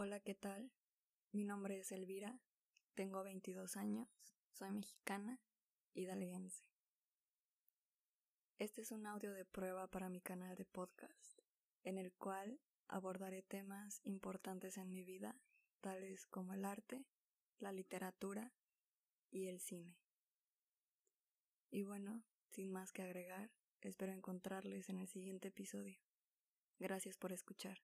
Hola, ¿qué tal? Mi nombre es Elvira, tengo 22 años, soy mexicana y dalguense. Este es un audio de prueba para mi canal de podcast, en el cual abordaré temas importantes en mi vida, tales como el arte, la literatura y el cine. Y bueno, sin más que agregar, espero encontrarles en el siguiente episodio. Gracias por escuchar.